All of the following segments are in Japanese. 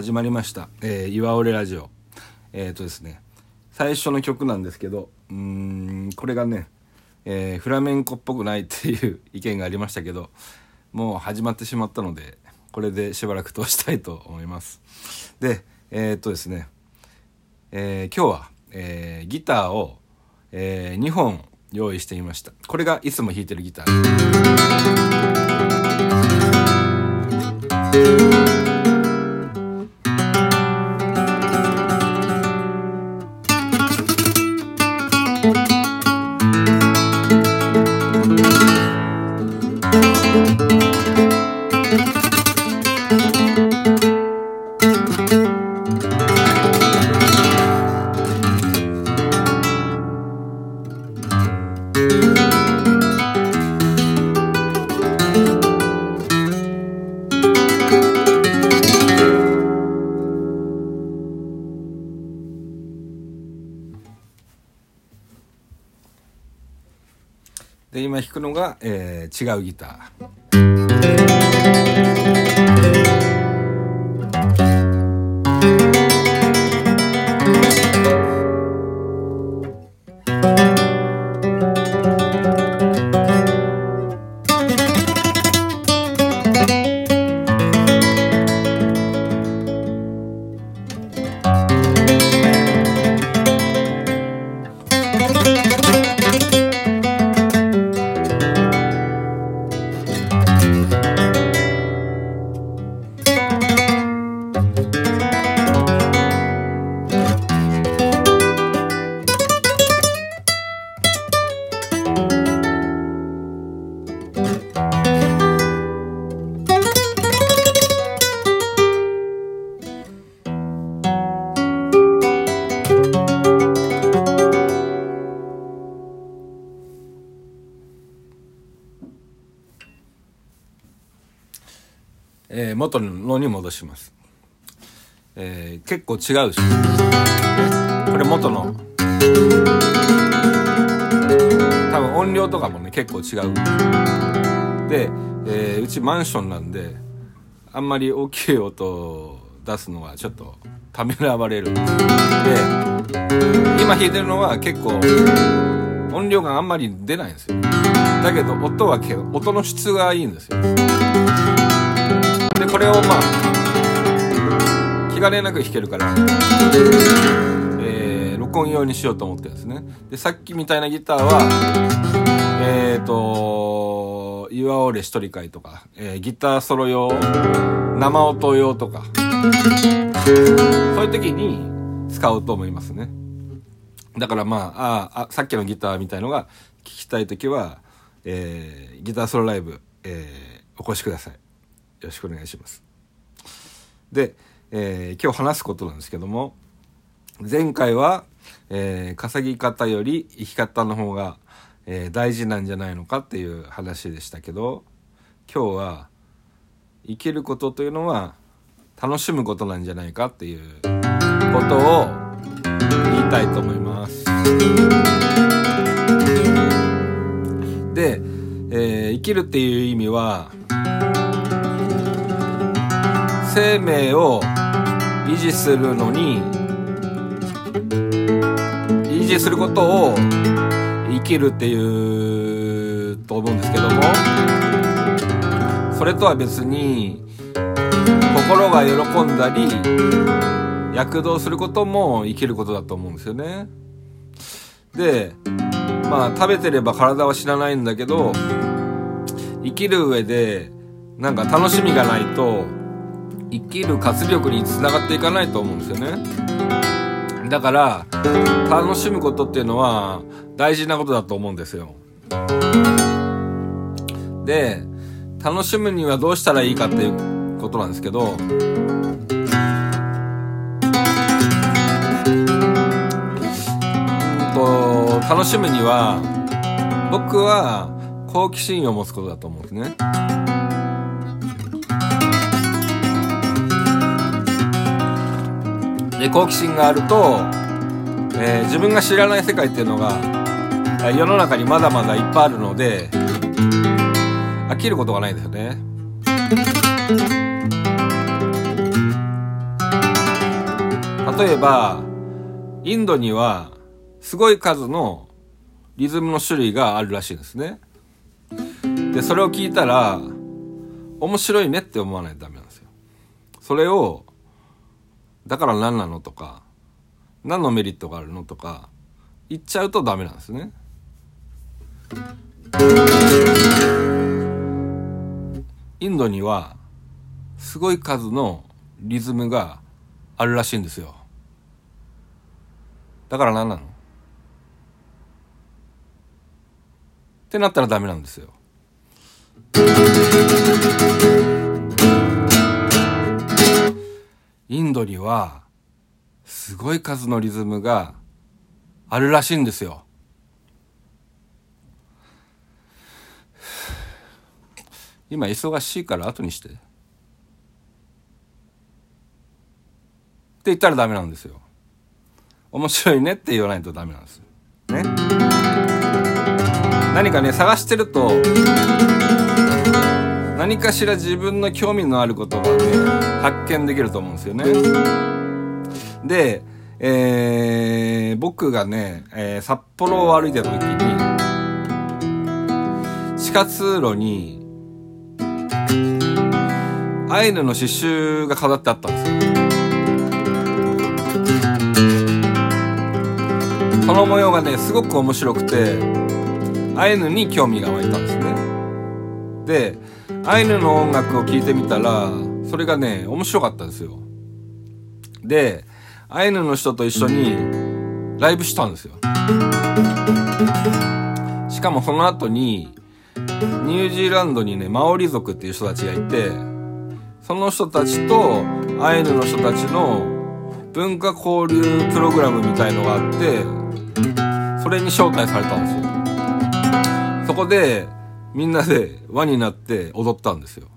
始まりました「えー、岩折ラジオ」えっ、ー、とですね最初の曲なんですけどうーんこれがね、えー、フラメンコっぽくないっていう意見がありましたけどもう始まってしまったのでこれでしばらく通したいと思います。でえっ、とですね、え今日は、えギターを、え2本用意してみました。これがいつも弾いてるギター。弾くのが、えー、違うギター。元のに戻します、えー、結構違うし。これ元の。多分音量とかもね結構違う。で、えー、うちマンションなんであんまり大きい音を出すのはちょっとためらわれる。で今弾いてるのは結構音量があんまり出ないんですよ。だけど音は音の質がいいんですよ。でこれをまあ気兼ねなく弾けるから、えー、録音用にしようと思ってるんですね。でさっきみたいなギターはえっ、ー、と岩折れ一人会とか、えー、ギターソロ用生音用とかそういう時に使うと思いますね。だからまああさっきのギターみたいのが聴きたい時は、えー、ギターソロライブ、えー、お越しください。ろしくお願いします。で、えー、今日話すことなんですけども、前回は、えー、稼ぎ方より生き方の方が、えー、大事なんじゃないのかっていう話でしたけど、今日は生きることというのは楽しむことなんじゃないかっていうことを言いたいと思います。で、えー、生きるっていう意味は生命を維持するのに維持することを生きるっていうと思うんですけどもそれとは別に心が喜んだり躍動することも生きることだと思うんですよね。でまあ食べてれば体は知らないんだけど生きる上でなんか楽しみがないと生きる活力につながっていかないと思うんですよね。だから楽しむことっていうのは大事なことだと思うんですよ。で楽しむにはどうしたらいいかっていうことなんですけどと楽しむには僕は好奇心を持つことだと思うんですね。で好奇心があると、えー、自分が知らない世界っていうのが世の中にまだまだいっぱいあるので飽きることがないですよね例えば、インドにはすごい数のリズムの種類があるらしいんですね。で、それを聞いたら、面白いねって思わないとダメなんですよ。それを、だから何なのとか、何のメリットがあるのとか、言っちゃうとダメなんですね。インドには、すごい数のリズムがあるらしいんですよ。だから何なの？ってなったらダメなんですよ。ドにはすごい数のリズムがあるらしいんですよ。今忙しいから後にして。って言ったらダメなんですよ。面白いねって言わないとダメなんです。ね。何かね探してると何かしら自分の興味のあることがね発見できると思うんですよね。で、えー、僕がね、えー、札幌を歩いてた時に地下通路にアイヌの刺繍が飾ってあったんですよ。その模様がねすごく面白くてアイヌに興味が湧いたんですね。でアイヌの音楽を聴いてみたらそれがね面白かったんですよ。でアイヌの人と一緒にライブしたんですよ。しかもその後にニュージーランドにねマオリ族っていう人たちがいてその人たちとアイヌの人たちの文化交流プログラムみたいのがあってそれに招待されたんですよ。そこでみんなで輪になって踊ったんですよ。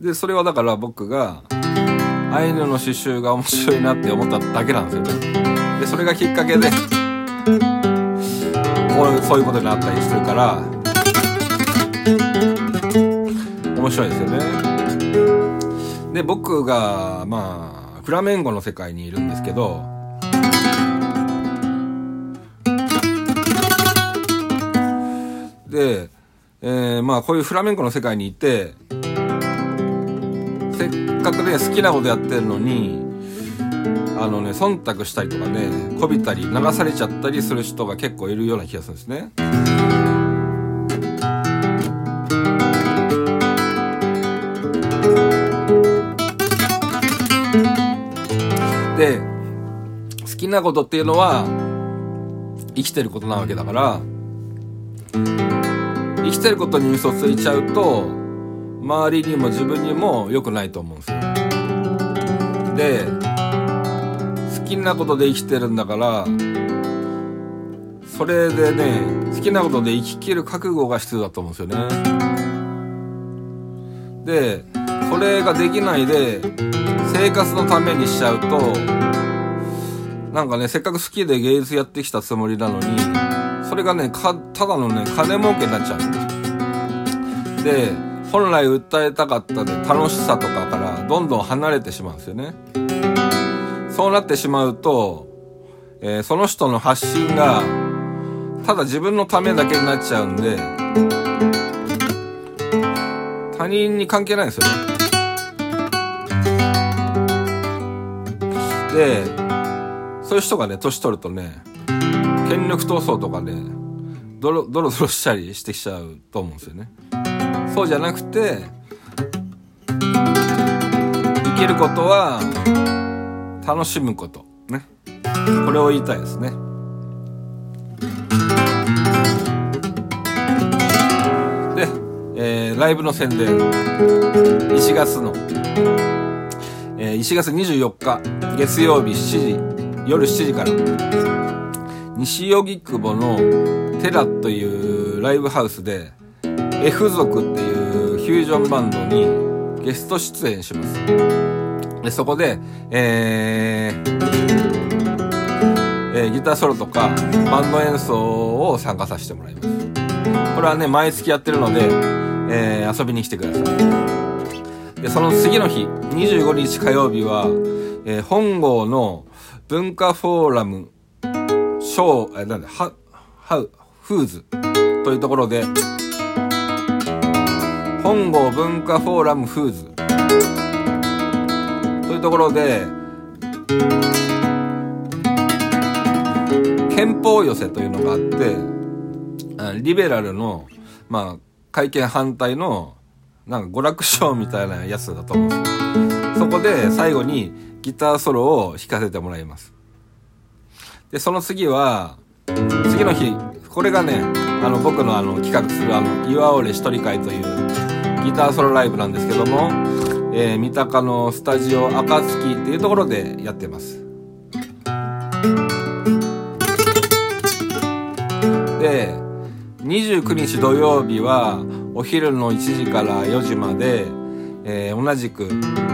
でそれはだから僕がアイヌの刺繍が面白いなって思っただけなんですよね。でそれがきっかけでこうそういうことになったりしてるから面白いですよね。で僕がまあフラメンゴの世界にいるんですけどで、えー、まあこういうフラメンコの世界にいてせっかくね好きなことやってるのにあのね忖度したりとかねこびたり流されちゃったりする人が結構いるような気がするんですね。で好きなことっていうのは生きてることなわけだからきてることに嘘ついちゃうと周りにも自分にも良くないと思うんですよ。で好きなことで生きてるんだからそれでね好きなことで生ききる覚悟が必要だと思うんですよね。でそれができないで生活のためにしちゃうとなんかねせっかく好きで芸術やってきたつもりなのにそれがねただのね金儲けになっちゃうんで本来訴えたかったね楽しさとかからどんどん離れてしまうんですよね。そうなってしまうと、えー、その人の発信がただ自分のためだけになっちゃうんで他人に関係ないんですよね。でそういう人がね年取るとね権力闘争とかでドロドロドロしたりしてきちゃうと思うんですよね。そうじゃなくて生きることは楽しむこと。ね。これを言いたいですね。で、えー、ライブの宣伝。1月の、えー、1月24日月曜日7時夜7時から。西荻窪のテラというライブハウスで F 族っていうフュージョンバンドにゲスト出演します。でそこで、えーえー、ギターソロとかバンド演奏を参加させてもらいます。これはね、毎月やってるので、えー、遊びに来てください。で、その次の日、25日火曜日は、えー、本郷の文化フォーラム、ショー、え、なんだ、は、は、フーズというところで、本郷文化フォーラムフーズというところで、憲法寄せというのがあって、リベラルの、まあ、会見反対の、なんか娯楽ショーみたいなやつだと思うんですよ。そこで最後にギターソロを弾かせてもらいます。で、その次は、次の日、これがね、あの、僕のあの、企画するあの、岩折一人会というギターソロライブなんですけども、えー、三鷹のスタジオ暁っていうところでやってます。で、29日土曜日はお昼の1時から4時まで、えー、同じく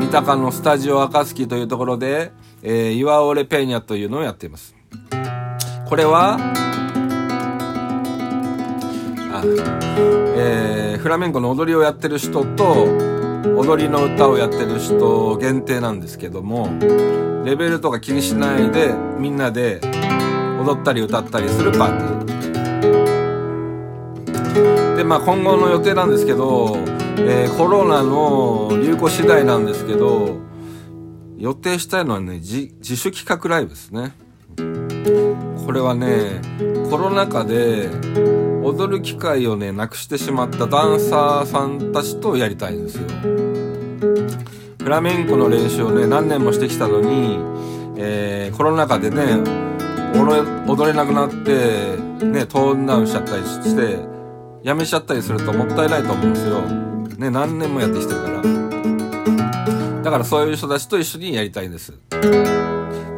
三鷹のスタジオ暁というところで、えー、岩オレペーニャというのをやっています。これは、あ、えー、フラメンコの踊りをやってる人と、踊りの歌をやってる人限定なんですけども、レベルとか気にしないで、みんなで踊ったり歌ったりするパーティー。で、まあ今後の予定なんですけど、えー、コロナの流行次第なんですけど、予定したいのはね、自主企画ライブですね。これはね、コロナ禍で踊る機会をね、なくしてしまったダンサーさんたちとやりたいんですよ。フラメンコの練習をね、何年もしてきたのに、えー、コロナ禍でね、踊れなくなって、ね、トーンダウンしちゃったりして、やめちゃったりするともったいないと思うんですよ。ね、何年もやってきてるから。だからそういう人たちと一緒にやりたいんです。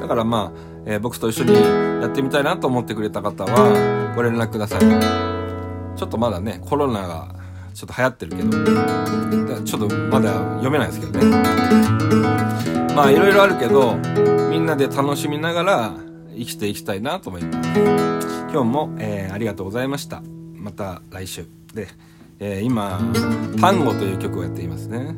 だからまあ、えー、僕と一緒にやってみたいなと思ってくれた方は、ご連絡ください。ちょっとまだね、コロナがちょっと流行ってるけど、ちょっとまだ読めないですけどね。まあいろいろあるけど、みんなで楽しみながら生きていきたいなと思います。今日も、えー、ありがとうございました。また来週で、えー、今「単語」という曲をやっていますね